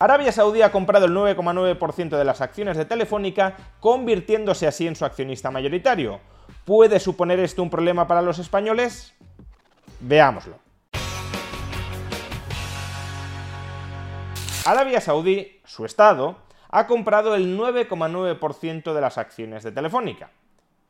Arabia Saudí ha comprado el 9,9% de las acciones de Telefónica, convirtiéndose así en su accionista mayoritario. ¿Puede suponer esto un problema para los españoles? Veámoslo. Arabia Saudí, su Estado, ha comprado el 9,9% de las acciones de Telefónica.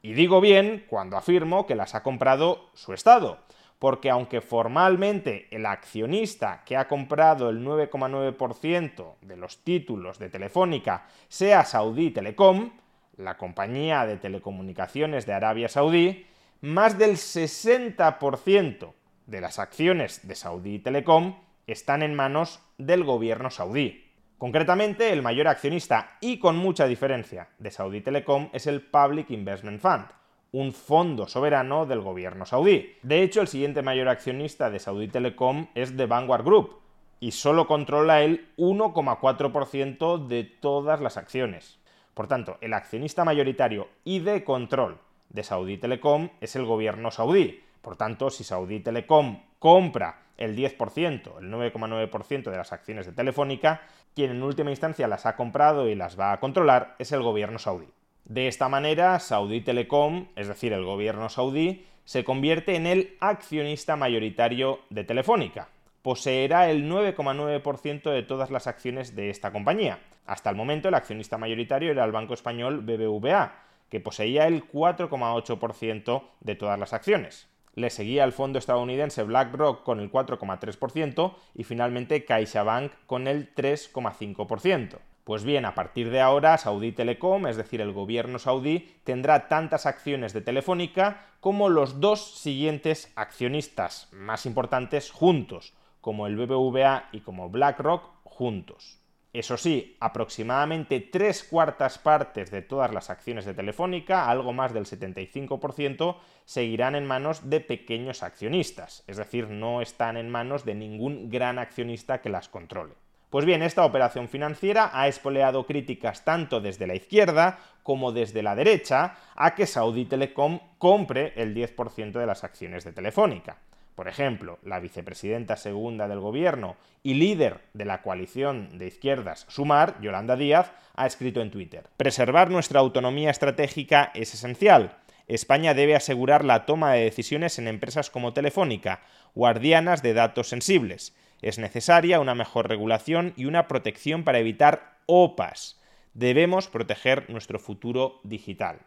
Y digo bien cuando afirmo que las ha comprado su Estado, porque aunque formalmente el accionista que ha comprado el 9,9% de los títulos de Telefónica sea Saudí Telecom, la compañía de telecomunicaciones de Arabia Saudí, más del 60% de las acciones de Saudí Telecom están en manos del gobierno saudí. Concretamente, el mayor accionista y con mucha diferencia de Saudi Telecom es el Public Investment Fund, un fondo soberano del gobierno saudí. De hecho, el siguiente mayor accionista de Saudi Telecom es The Vanguard Group y solo controla el 1,4% de todas las acciones. Por tanto, el accionista mayoritario y de control de Saudi Telecom es el gobierno saudí. Por tanto, si Saudi Telecom compra el 10%, el 9,9% de las acciones de Telefónica, quien en última instancia las ha comprado y las va a controlar es el gobierno saudí. De esta manera, Saudi Telecom, es decir, el gobierno saudí, se convierte en el accionista mayoritario de Telefónica. Poseerá el 9,9% de todas las acciones de esta compañía. Hasta el momento el accionista mayoritario era el banco español BBVA, que poseía el 4,8% de todas las acciones. Le seguía el fondo estadounidense BlackRock con el 4,3% y finalmente CaixaBank con el 3,5%. Pues bien, a partir de ahora, Saudi Telecom, es decir, el gobierno saudí, tendrá tantas acciones de Telefónica como los dos siguientes accionistas más importantes juntos, como el BBVA y como BlackRock juntos. Eso sí, aproximadamente tres cuartas partes de todas las acciones de Telefónica, algo más del 75%, seguirán en manos de pequeños accionistas, es decir, no están en manos de ningún gran accionista que las controle. Pues bien, esta operación financiera ha espoleado críticas tanto desde la izquierda como desde la derecha a que Saudi Telecom compre el 10% de las acciones de Telefónica. Por ejemplo, la vicepresidenta segunda del gobierno y líder de la coalición de izquierdas Sumar, Yolanda Díaz, ha escrito en Twitter, Preservar nuestra autonomía estratégica es esencial. España debe asegurar la toma de decisiones en empresas como Telefónica, guardianas de datos sensibles. Es necesaria una mejor regulación y una protección para evitar OPAs. Debemos proteger nuestro futuro digital.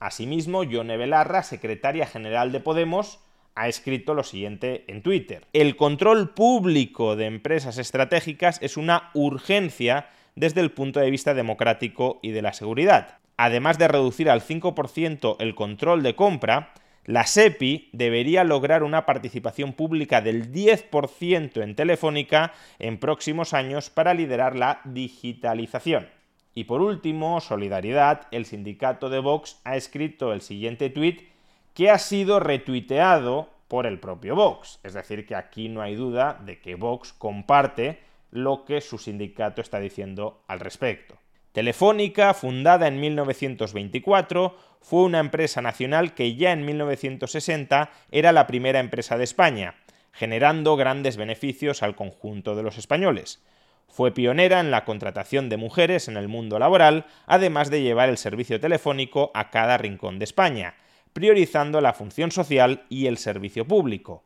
Asimismo, Yone Belarra, secretaria general de Podemos, ha escrito lo siguiente en Twitter. El control público de empresas estratégicas es una urgencia desde el punto de vista democrático y de la seguridad. Además de reducir al 5% el control de compra, la SEPI debería lograr una participación pública del 10% en Telefónica en próximos años para liderar la digitalización. Y por último, Solidaridad, el sindicato de Vox ha escrito el siguiente tuit que ha sido retuiteado por el propio Vox. Es decir, que aquí no hay duda de que Vox comparte lo que su sindicato está diciendo al respecto. Telefónica, fundada en 1924, fue una empresa nacional que ya en 1960 era la primera empresa de España, generando grandes beneficios al conjunto de los españoles. Fue pionera en la contratación de mujeres en el mundo laboral, además de llevar el servicio telefónico a cada rincón de España, priorizando la función social y el servicio público.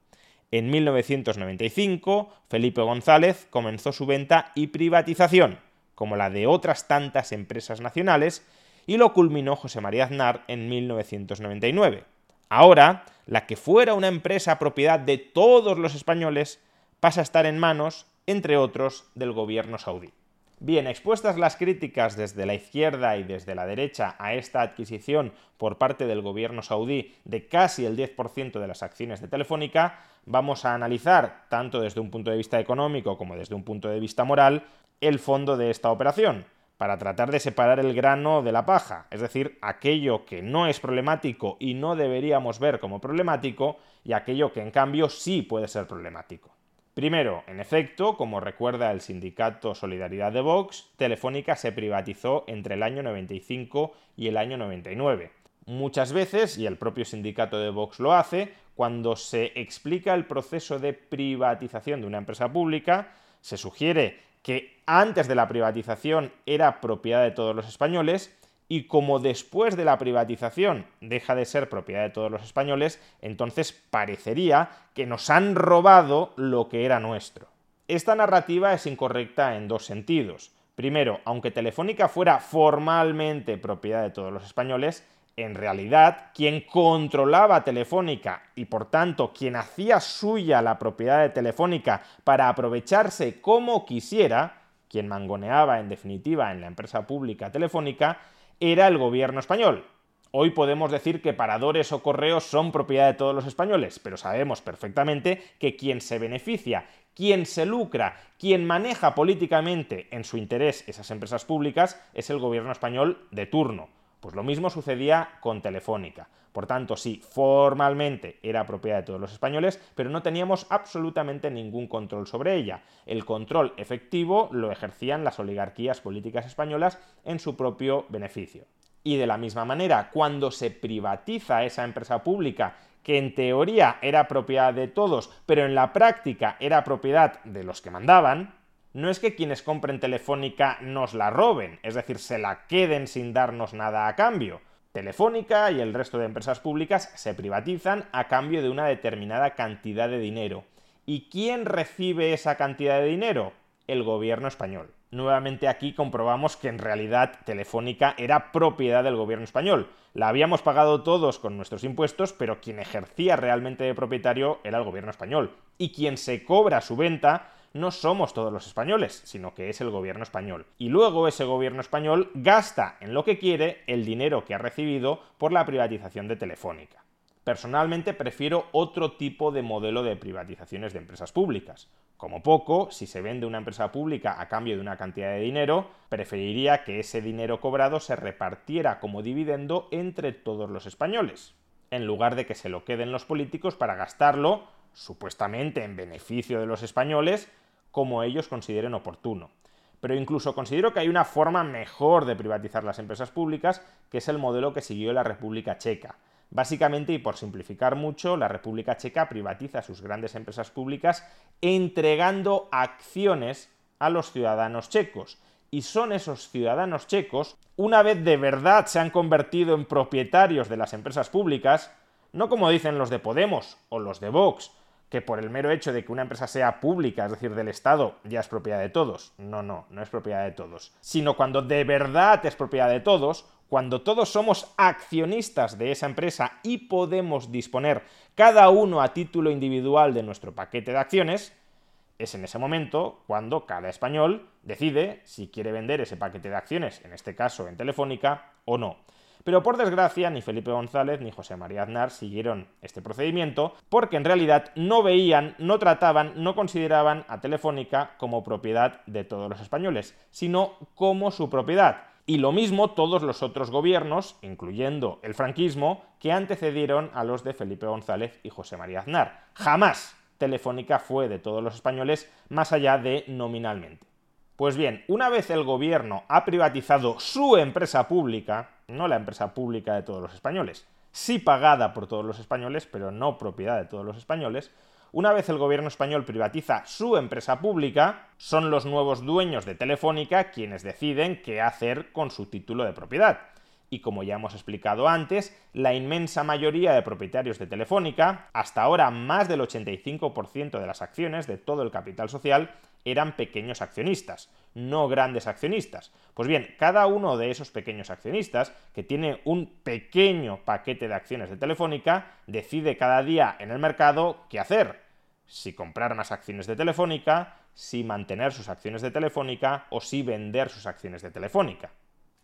En 1995, Felipe González comenzó su venta y privatización, como la de otras tantas empresas nacionales, y lo culminó José María Aznar en 1999. Ahora, la que fuera una empresa propiedad de todos los españoles pasa a estar en manos, entre otros, del gobierno saudí. Bien, expuestas las críticas desde la izquierda y desde la derecha a esta adquisición por parte del gobierno saudí de casi el 10% de las acciones de Telefónica, vamos a analizar, tanto desde un punto de vista económico como desde un punto de vista moral, el fondo de esta operación, para tratar de separar el grano de la paja, es decir, aquello que no es problemático y no deberíamos ver como problemático, y aquello que en cambio sí puede ser problemático. Primero, en efecto, como recuerda el sindicato Solidaridad de Vox, Telefónica se privatizó entre el año 95 y el año 99. Muchas veces, y el propio sindicato de Vox lo hace, cuando se explica el proceso de privatización de una empresa pública, se sugiere que antes de la privatización era propiedad de todos los españoles y como después de la privatización deja de ser propiedad de todos los españoles, entonces parecería que nos han robado lo que era nuestro. Esta narrativa es incorrecta en dos sentidos. Primero, aunque Telefónica fuera formalmente propiedad de todos los españoles, en realidad quien controlaba Telefónica y por tanto quien hacía suya la propiedad de Telefónica para aprovecharse como quisiera, quien mangoneaba en definitiva en la empresa pública Telefónica, era el gobierno español. Hoy podemos decir que paradores o correos son propiedad de todos los españoles, pero sabemos perfectamente que quien se beneficia, quien se lucra, quien maneja políticamente en su interés esas empresas públicas es el gobierno español de turno. Pues lo mismo sucedía con Telefónica. Por tanto, sí, formalmente era propiedad de todos los españoles, pero no teníamos absolutamente ningún control sobre ella. El control efectivo lo ejercían las oligarquías políticas españolas en su propio beneficio. Y de la misma manera, cuando se privatiza esa empresa pública que en teoría era propiedad de todos, pero en la práctica era propiedad de los que mandaban, no es que quienes compren Telefónica nos la roben, es decir, se la queden sin darnos nada a cambio. Telefónica y el resto de empresas públicas se privatizan a cambio de una determinada cantidad de dinero. ¿Y quién recibe esa cantidad de dinero? El gobierno español. Nuevamente aquí comprobamos que en realidad Telefónica era propiedad del gobierno español. La habíamos pagado todos con nuestros impuestos, pero quien ejercía realmente de propietario era el gobierno español. Y quien se cobra su venta no somos todos los españoles, sino que es el gobierno español. Y luego ese gobierno español gasta en lo que quiere el dinero que ha recibido por la privatización de Telefónica. Personalmente prefiero otro tipo de modelo de privatizaciones de empresas públicas. Como poco, si se vende una empresa pública a cambio de una cantidad de dinero, preferiría que ese dinero cobrado se repartiera como dividendo entre todos los españoles, en lugar de que se lo queden los políticos para gastarlo, supuestamente en beneficio de los españoles, como ellos consideren oportuno. Pero incluso considero que hay una forma mejor de privatizar las empresas públicas, que es el modelo que siguió la República Checa. Básicamente, y por simplificar mucho, la República Checa privatiza sus grandes empresas públicas entregando acciones a los ciudadanos checos. Y son esos ciudadanos checos, una vez de verdad se han convertido en propietarios de las empresas públicas, no como dicen los de Podemos o los de Vox, que por el mero hecho de que una empresa sea pública, es decir, del Estado, ya es propiedad de todos. No, no, no es propiedad de todos. Sino cuando de verdad es propiedad de todos, cuando todos somos accionistas de esa empresa y podemos disponer cada uno a título individual de nuestro paquete de acciones, es en ese momento cuando cada español decide si quiere vender ese paquete de acciones, en este caso en Telefónica, o no. Pero por desgracia, ni Felipe González ni José María Aznar siguieron este procedimiento porque en realidad no veían, no trataban, no consideraban a Telefónica como propiedad de todos los españoles, sino como su propiedad. Y lo mismo todos los otros gobiernos, incluyendo el franquismo, que antecedieron a los de Felipe González y José María Aznar. Jamás Telefónica fue de todos los españoles más allá de nominalmente. Pues bien, una vez el gobierno ha privatizado su empresa pública, no la empresa pública de todos los españoles, sí pagada por todos los españoles, pero no propiedad de todos los españoles, una vez el gobierno español privatiza su empresa pública, son los nuevos dueños de Telefónica quienes deciden qué hacer con su título de propiedad. Y como ya hemos explicado antes, la inmensa mayoría de propietarios de Telefónica, hasta ahora más del 85% de las acciones de todo el capital social, eran pequeños accionistas, no grandes accionistas. Pues bien, cada uno de esos pequeños accionistas, que tiene un pequeño paquete de acciones de Telefónica, decide cada día en el mercado qué hacer. Si comprar más acciones de Telefónica, si mantener sus acciones de Telefónica o si vender sus acciones de Telefónica.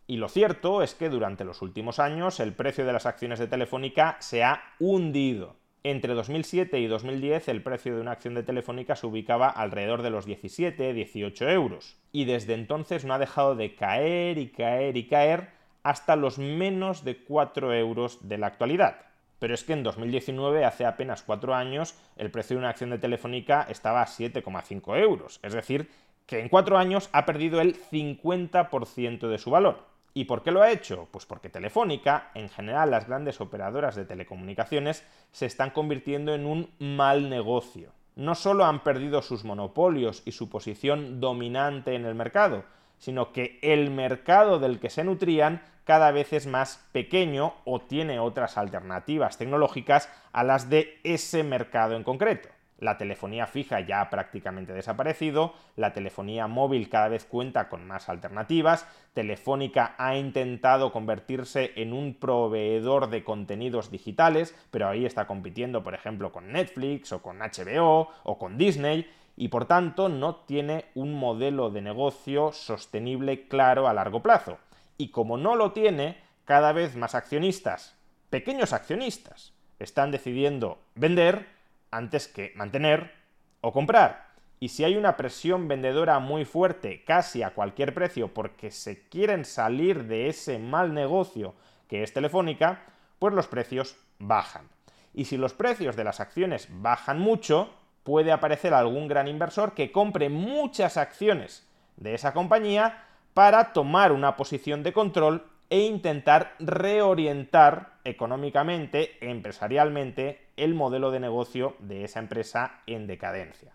Y lo cierto es que durante los últimos años el precio de las acciones de Telefónica se ha hundido. Entre 2007 y 2010 el precio de una acción de Telefónica se ubicaba alrededor de los 17-18 euros y desde entonces no ha dejado de caer y caer y caer hasta los menos de 4 euros de la actualidad. Pero es que en 2019, hace apenas 4 años, el precio de una acción de Telefónica estaba a 7,5 euros, es decir, que en 4 años ha perdido el 50% de su valor. ¿Y por qué lo ha hecho? Pues porque Telefónica, en general las grandes operadoras de telecomunicaciones, se están convirtiendo en un mal negocio. No solo han perdido sus monopolios y su posición dominante en el mercado, sino que el mercado del que se nutrían cada vez es más pequeño o tiene otras alternativas tecnológicas a las de ese mercado en concreto. La telefonía fija ya ha prácticamente desaparecido, la telefonía móvil cada vez cuenta con más alternativas, Telefónica ha intentado convertirse en un proveedor de contenidos digitales, pero ahí está compitiendo, por ejemplo, con Netflix o con HBO o con Disney, y por tanto no tiene un modelo de negocio sostenible claro a largo plazo. Y como no lo tiene, cada vez más accionistas, pequeños accionistas, están decidiendo vender antes que mantener o comprar. Y si hay una presión vendedora muy fuerte, casi a cualquier precio, porque se quieren salir de ese mal negocio que es Telefónica, pues los precios bajan. Y si los precios de las acciones bajan mucho, puede aparecer algún gran inversor que compre muchas acciones de esa compañía para tomar una posición de control e intentar reorientar económicamente, empresarialmente, el modelo de negocio de esa empresa en decadencia.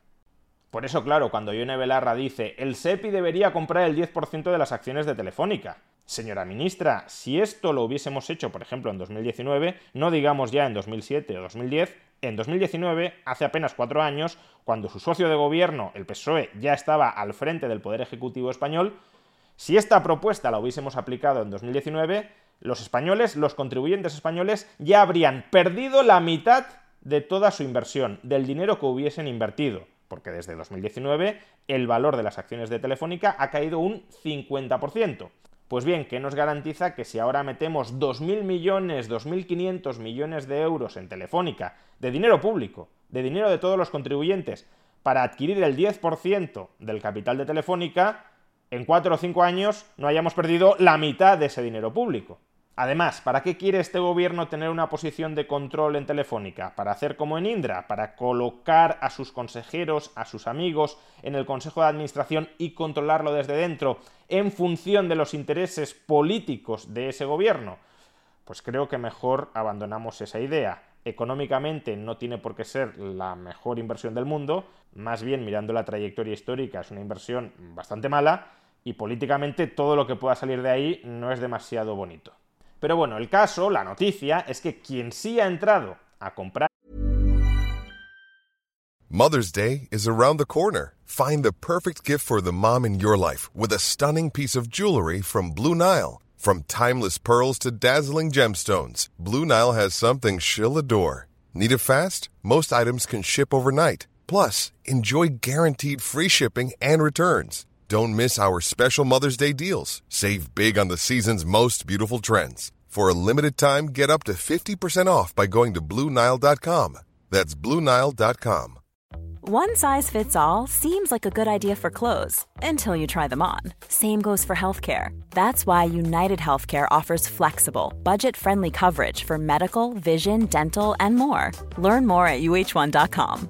Por eso, claro, cuando Yone Belarra dice el SEPI debería comprar el 10% de las acciones de Telefónica. Señora ministra, si esto lo hubiésemos hecho, por ejemplo, en 2019, no digamos ya en 2007 o 2010, en 2019, hace apenas cuatro años, cuando su socio de gobierno, el PSOE, ya estaba al frente del Poder Ejecutivo español, si esta propuesta la hubiésemos aplicado en 2019, los españoles, los contribuyentes españoles, ya habrían perdido la mitad de toda su inversión, del dinero que hubiesen invertido, porque desde 2019 el valor de las acciones de Telefónica ha caído un 50%. Pues bien, ¿qué nos garantiza que si ahora metemos 2.000 millones, 2.500 millones de euros en Telefónica, de dinero público, de dinero de todos los contribuyentes, para adquirir el 10% del capital de Telefónica, en cuatro o cinco años no hayamos perdido la mitad de ese dinero público. Además, ¿para qué quiere este gobierno tener una posición de control en Telefónica? ¿Para hacer como en Indra? ¿Para colocar a sus consejeros, a sus amigos en el Consejo de Administración y controlarlo desde dentro en función de los intereses políticos de ese gobierno? Pues creo que mejor abandonamos esa idea. Económicamente no tiene por qué ser la mejor inversión del mundo, más bien mirando la trayectoria histórica es una inversión bastante mala y políticamente todo lo que pueda salir de ahí no es demasiado bonito. Pero bueno, el caso, la noticia, es que quien sí ha entrado a comprar. Mother's Day is around the corner. Find the perfect gift for the mom in your life with a stunning piece of jewelry from Blue Nile. From timeless pearls to dazzling gemstones, Blue Nile has something she'll adore. Need it fast? Most items can ship overnight. Plus, enjoy guaranteed free shipping and returns. Don't miss our special Mother's Day deals. Save big on the season's most beautiful trends. For a limited time, get up to 50% off by going to Bluenile.com. That's Bluenile.com. One size fits all seems like a good idea for clothes until you try them on. Same goes for healthcare. That's why United Healthcare offers flexible, budget friendly coverage for medical, vision, dental, and more. Learn more at Uh1.com.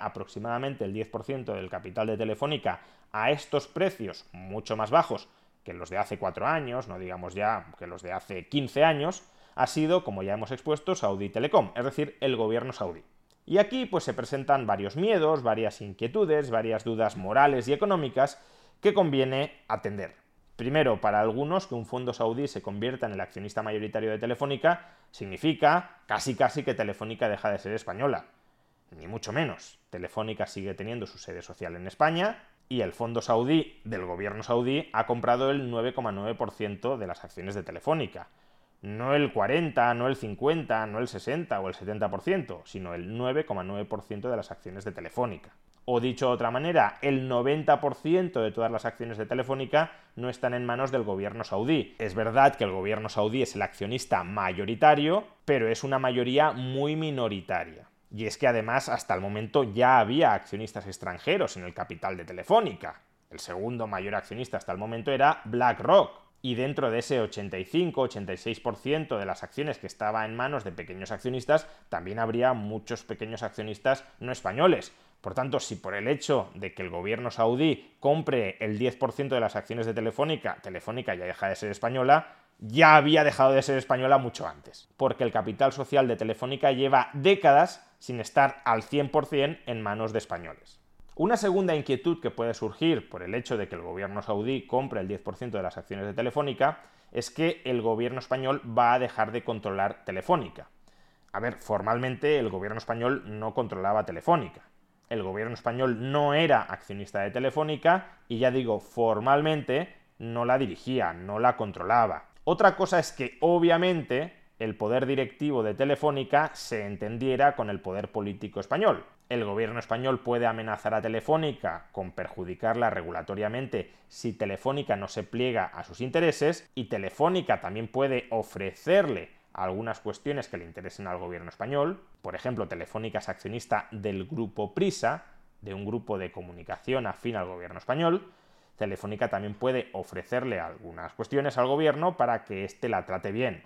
Aproximadamente el 10% del capital de Telefónica a estos precios mucho más bajos que los de hace 4 años, no digamos ya que los de hace 15 años, ha sido, como ya hemos expuesto, Saudi Telecom, es decir, el gobierno saudí. Y aquí pues se presentan varios miedos, varias inquietudes, varias dudas morales y económicas que conviene atender. Primero, para algunos que un fondo saudí se convierta en el accionista mayoritario de Telefónica significa casi casi que Telefónica deja de ser española. Ni mucho menos. Telefónica sigue teniendo su sede social en España y el fondo saudí del gobierno saudí ha comprado el 9,9% de las acciones de Telefónica. No el 40, no el 50, no el 60 o el 70%, sino el 9,9% de las acciones de Telefónica. O dicho de otra manera, el 90% de todas las acciones de Telefónica no están en manos del gobierno saudí. Es verdad que el gobierno saudí es el accionista mayoritario, pero es una mayoría muy minoritaria. Y es que además hasta el momento ya había accionistas extranjeros en el capital de Telefónica. El segundo mayor accionista hasta el momento era BlackRock, y dentro de ese 85-86% de las acciones que estaba en manos de pequeños accionistas, también habría muchos pequeños accionistas no españoles. Por tanto, si por el hecho de que el gobierno saudí compre el 10% de las acciones de Telefónica, Telefónica ya deja de ser española, ya había dejado de ser española mucho antes, porque el capital social de Telefónica lleva décadas sin estar al 100% en manos de españoles. Una segunda inquietud que puede surgir por el hecho de que el gobierno saudí compre el 10% de las acciones de Telefónica es que el gobierno español va a dejar de controlar Telefónica. A ver, formalmente el gobierno español no controlaba Telefónica el gobierno español no era accionista de Telefónica y ya digo, formalmente no la dirigía, no la controlaba. Otra cosa es que obviamente el poder directivo de Telefónica se entendiera con el poder político español. El gobierno español puede amenazar a Telefónica con perjudicarla regulatoriamente si Telefónica no se pliega a sus intereses y Telefónica también puede ofrecerle algunas cuestiones que le interesen al gobierno español. Por ejemplo, Telefónica es accionista del grupo Prisa, de un grupo de comunicación afín al gobierno español. Telefónica también puede ofrecerle algunas cuestiones al gobierno para que éste la trate bien.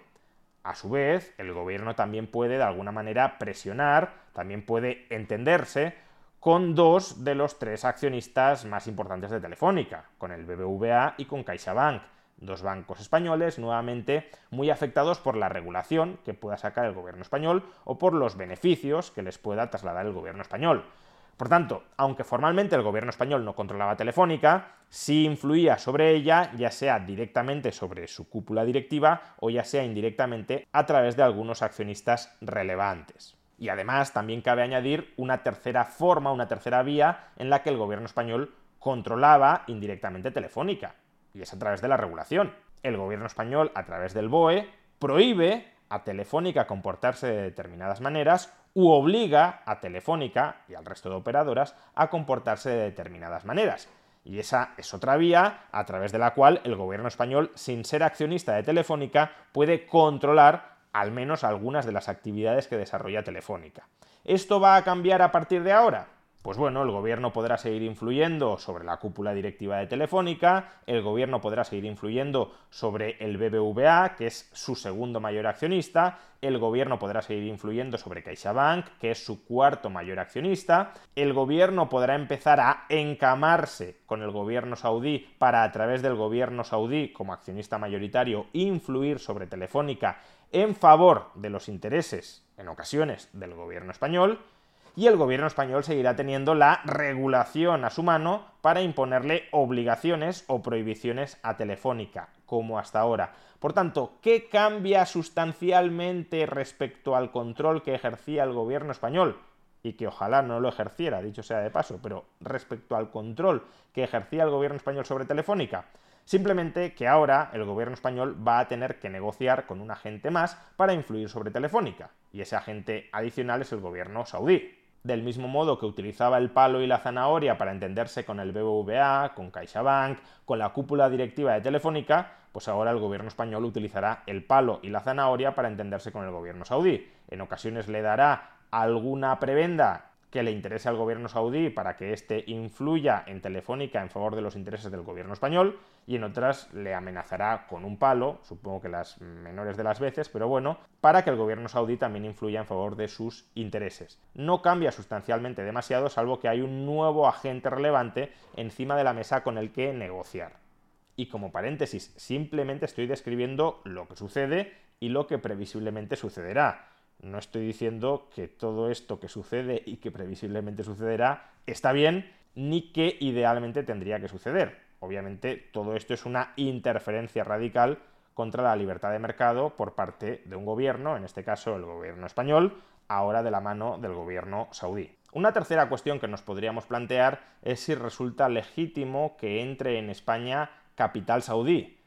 A su vez, el gobierno también puede de alguna manera presionar, también puede entenderse con dos de los tres accionistas más importantes de Telefónica, con el BBVA y con CaixaBank dos bancos españoles nuevamente muy afectados por la regulación que pueda sacar el gobierno español o por los beneficios que les pueda trasladar el gobierno español. Por tanto, aunque formalmente el gobierno español no controlaba Telefónica, sí influía sobre ella, ya sea directamente sobre su cúpula directiva o ya sea indirectamente a través de algunos accionistas relevantes. Y además también cabe añadir una tercera forma, una tercera vía en la que el gobierno español controlaba indirectamente Telefónica, y es a través de la regulación. El gobierno español, a través del BOE, prohíbe a Telefónica comportarse de determinadas maneras u obliga a Telefónica y al resto de operadoras a comportarse de determinadas maneras. Y esa es otra vía a través de la cual el gobierno español, sin ser accionista de Telefónica, puede controlar al menos algunas de las actividades que desarrolla Telefónica. ¿Esto va a cambiar a partir de ahora? Pues bueno, el gobierno podrá seguir influyendo sobre la cúpula directiva de Telefónica, el gobierno podrá seguir influyendo sobre el BBVA, que es su segundo mayor accionista, el gobierno podrá seguir influyendo sobre CaixaBank, que es su cuarto mayor accionista, el gobierno podrá empezar a encamarse con el gobierno saudí para a través del gobierno saudí como accionista mayoritario influir sobre Telefónica en favor de los intereses, en ocasiones, del gobierno español, y el gobierno español seguirá teniendo la regulación a su mano para imponerle obligaciones o prohibiciones a Telefónica, como hasta ahora. Por tanto, ¿qué cambia sustancialmente respecto al control que ejercía el gobierno español? Y que ojalá no lo ejerciera, dicho sea de paso, pero respecto al control que ejercía el gobierno español sobre Telefónica, Simplemente que ahora el gobierno español va a tener que negociar con un agente más para influir sobre Telefónica, y ese agente adicional es el gobierno saudí del mismo modo que utilizaba el palo y la zanahoria para entenderse con el BBVA, con CaixaBank, con la cúpula directiva de Telefónica, pues ahora el gobierno español utilizará el palo y la zanahoria para entenderse con el gobierno saudí. En ocasiones le dará alguna prebenda que le interese al gobierno saudí para que éste influya en Telefónica en favor de los intereses del gobierno español y en otras le amenazará con un palo, supongo que las menores de las veces, pero bueno, para que el gobierno saudí también influya en favor de sus intereses. No cambia sustancialmente demasiado, salvo que hay un nuevo agente relevante encima de la mesa con el que negociar. Y como paréntesis, simplemente estoy describiendo lo que sucede y lo que previsiblemente sucederá. No estoy diciendo que todo esto que sucede y que previsiblemente sucederá está bien, ni que idealmente tendría que suceder. Obviamente todo esto es una interferencia radical contra la libertad de mercado por parte de un gobierno, en este caso el gobierno español, ahora de la mano del gobierno saudí. Una tercera cuestión que nos podríamos plantear es si resulta legítimo que entre en España capital saudí,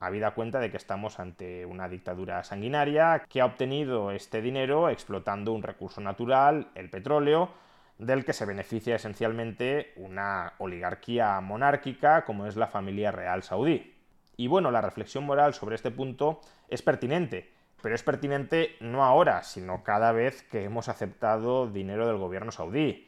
habida cuenta de que estamos ante una dictadura sanguinaria que ha obtenido este dinero explotando un recurso natural, el petróleo, del que se beneficia esencialmente una oligarquía monárquica como es la familia real saudí. Y bueno, la reflexión moral sobre este punto es pertinente, pero es pertinente no ahora, sino cada vez que hemos aceptado dinero del gobierno saudí.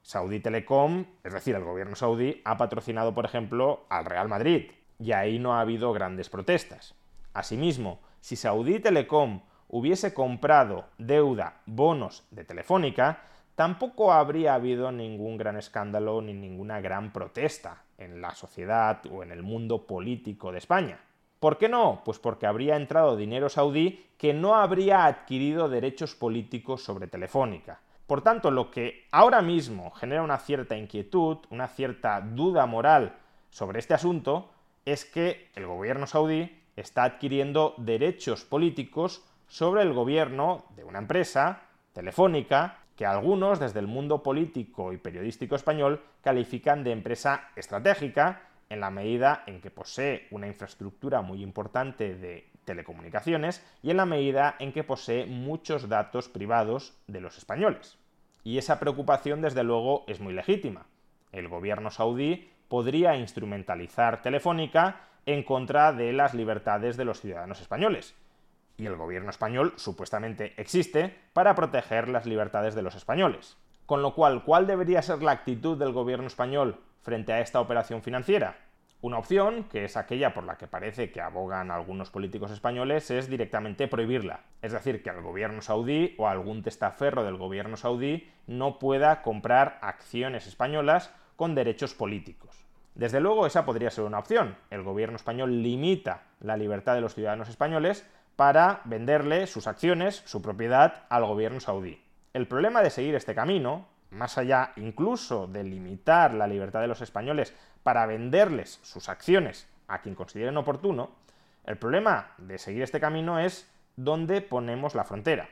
Saudi Telecom, es decir, el gobierno saudí, ha patrocinado, por ejemplo, al Real Madrid, y ahí no ha habido grandes protestas. Asimismo, si Saudi Telecom hubiese comprado deuda, bonos de Telefónica, tampoco habría habido ningún gran escándalo ni ninguna gran protesta en la sociedad o en el mundo político de España. ¿Por qué no? Pues porque habría entrado dinero saudí que no habría adquirido derechos políticos sobre Telefónica. Por tanto, lo que ahora mismo genera una cierta inquietud, una cierta duda moral sobre este asunto, es que el gobierno saudí está adquiriendo derechos políticos sobre el gobierno de una empresa, Telefónica, que algunos desde el mundo político y periodístico español califican de empresa estratégica en la medida en que posee una infraestructura muy importante de telecomunicaciones y en la medida en que posee muchos datos privados de los españoles. Y esa preocupación desde luego es muy legítima. El gobierno saudí podría instrumentalizar Telefónica en contra de las libertades de los ciudadanos españoles. Y el gobierno español supuestamente existe para proteger las libertades de los españoles. Con lo cual, ¿cuál debería ser la actitud del gobierno español frente a esta operación financiera? Una opción, que es aquella por la que parece que abogan algunos políticos españoles, es directamente prohibirla. Es decir, que el gobierno saudí o algún testaferro del gobierno saudí no pueda comprar acciones españolas con derechos políticos. Desde luego esa podría ser una opción. El gobierno español limita la libertad de los ciudadanos españoles para venderle sus acciones, su propiedad al gobierno saudí. El problema de seguir este camino, más allá incluso de limitar la libertad de los españoles para venderles sus acciones a quien consideren oportuno, el problema de seguir este camino es dónde ponemos la frontera.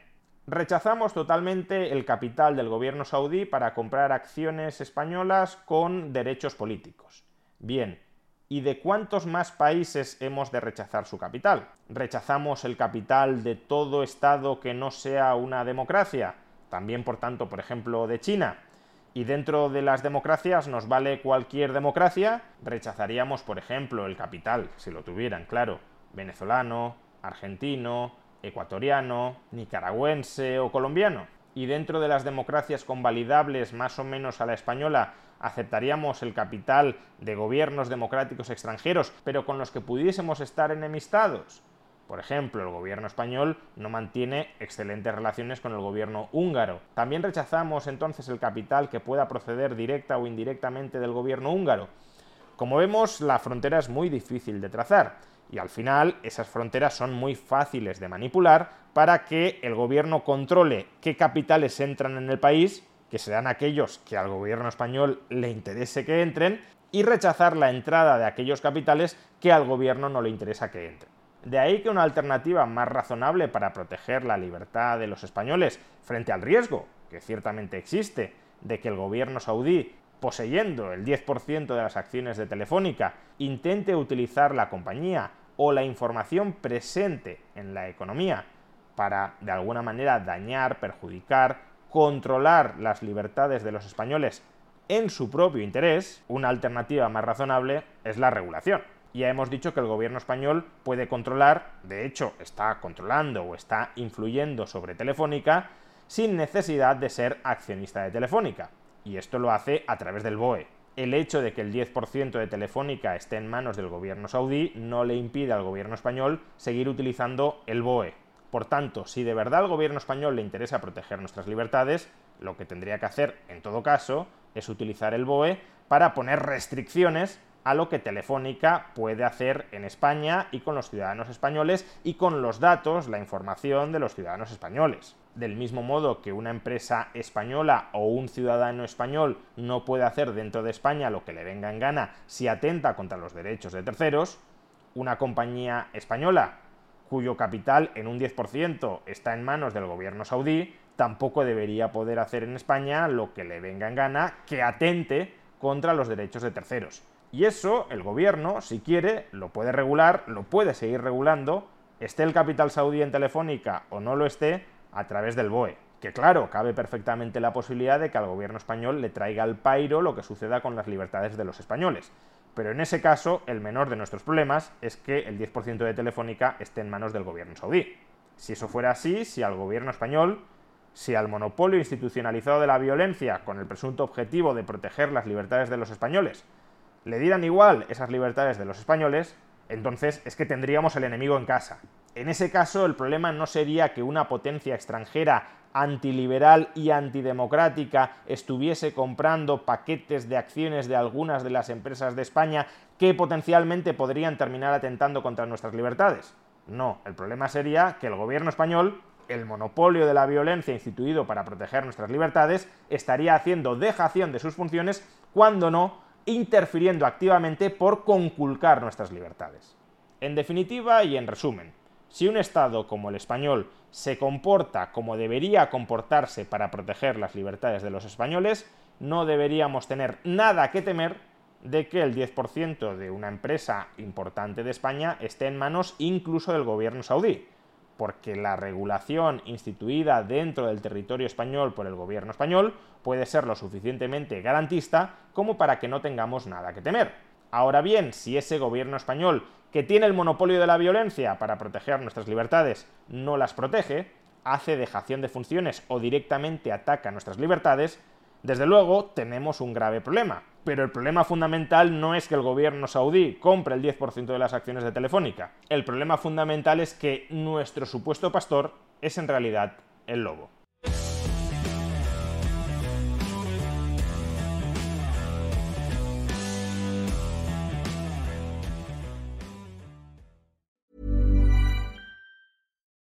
Rechazamos totalmente el capital del gobierno saudí para comprar acciones españolas con derechos políticos. Bien, ¿y de cuántos más países hemos de rechazar su capital? ¿Rechazamos el capital de todo Estado que no sea una democracia? También, por tanto, por ejemplo, de China. Y dentro de las democracias nos vale cualquier democracia, rechazaríamos, por ejemplo, el capital, si lo tuvieran, claro, venezolano, argentino, ecuatoriano, nicaragüense o colombiano. Y dentro de las democracias convalidables más o menos a la española, aceptaríamos el capital de gobiernos democráticos extranjeros, pero con los que pudiésemos estar enemistados. Por ejemplo, el gobierno español no mantiene excelentes relaciones con el gobierno húngaro. También rechazamos entonces el capital que pueda proceder directa o indirectamente del gobierno húngaro. Como vemos, la frontera es muy difícil de trazar y al final esas fronteras son muy fáciles de manipular para que el gobierno controle qué capitales entran en el país, que serán aquellos que al gobierno español le interese que entren, y rechazar la entrada de aquellos capitales que al gobierno no le interesa que entren. De ahí que una alternativa más razonable para proteger la libertad de los españoles frente al riesgo, que ciertamente existe, de que el gobierno saudí poseyendo el 10% de las acciones de Telefónica, intente utilizar la compañía o la información presente en la economía para de alguna manera dañar, perjudicar, controlar las libertades de los españoles en su propio interés, una alternativa más razonable es la regulación. Ya hemos dicho que el gobierno español puede controlar, de hecho está controlando o está influyendo sobre Telefónica sin necesidad de ser accionista de Telefónica y esto lo hace a través del BOE. El hecho de que el 10% de Telefónica esté en manos del gobierno saudí no le impide al gobierno español seguir utilizando el BOE. Por tanto, si de verdad al gobierno español le interesa proteger nuestras libertades, lo que tendría que hacer, en todo caso, es utilizar el BOE para poner restricciones a lo que Telefónica puede hacer en España y con los ciudadanos españoles y con los datos, la información de los ciudadanos españoles. Del mismo modo que una empresa española o un ciudadano español no puede hacer dentro de España lo que le venga en gana si atenta contra los derechos de terceros, una compañía española cuyo capital en un 10% está en manos del gobierno saudí, tampoco debería poder hacer en España lo que le venga en gana que atente contra los derechos de terceros. Y eso el gobierno, si quiere, lo puede regular, lo puede seguir regulando, esté el capital saudí en Telefónica o no lo esté, a través del BOE. Que claro, cabe perfectamente la posibilidad de que al gobierno español le traiga al pairo lo que suceda con las libertades de los españoles. Pero en ese caso, el menor de nuestros problemas es que el 10% de Telefónica esté en manos del gobierno saudí. Si eso fuera así, si al gobierno español, si al monopolio institucionalizado de la violencia, con el presunto objetivo de proteger las libertades de los españoles, le dieran igual esas libertades de los españoles, entonces es que tendríamos el enemigo en casa. En ese caso, el problema no sería que una potencia extranjera antiliberal y antidemocrática estuviese comprando paquetes de acciones de algunas de las empresas de España que potencialmente podrían terminar atentando contra nuestras libertades. No, el problema sería que el gobierno español, el monopolio de la violencia instituido para proteger nuestras libertades, estaría haciendo dejación de sus funciones, cuando no, interfiriendo activamente por conculcar nuestras libertades. En definitiva y en resumen, si un Estado como el español se comporta como debería comportarse para proteger las libertades de los españoles, no deberíamos tener nada que temer de que el 10% de una empresa importante de España esté en manos incluso del gobierno saudí, porque la regulación instituida dentro del territorio español por el gobierno español puede ser lo suficientemente garantista como para que no tengamos nada que temer. Ahora bien, si ese gobierno español que tiene el monopolio de la violencia para proteger nuestras libertades, no las protege, hace dejación de funciones o directamente ataca nuestras libertades, desde luego tenemos un grave problema. Pero el problema fundamental no es que el gobierno saudí compre el 10% de las acciones de Telefónica. El problema fundamental es que nuestro supuesto pastor es en realidad el lobo.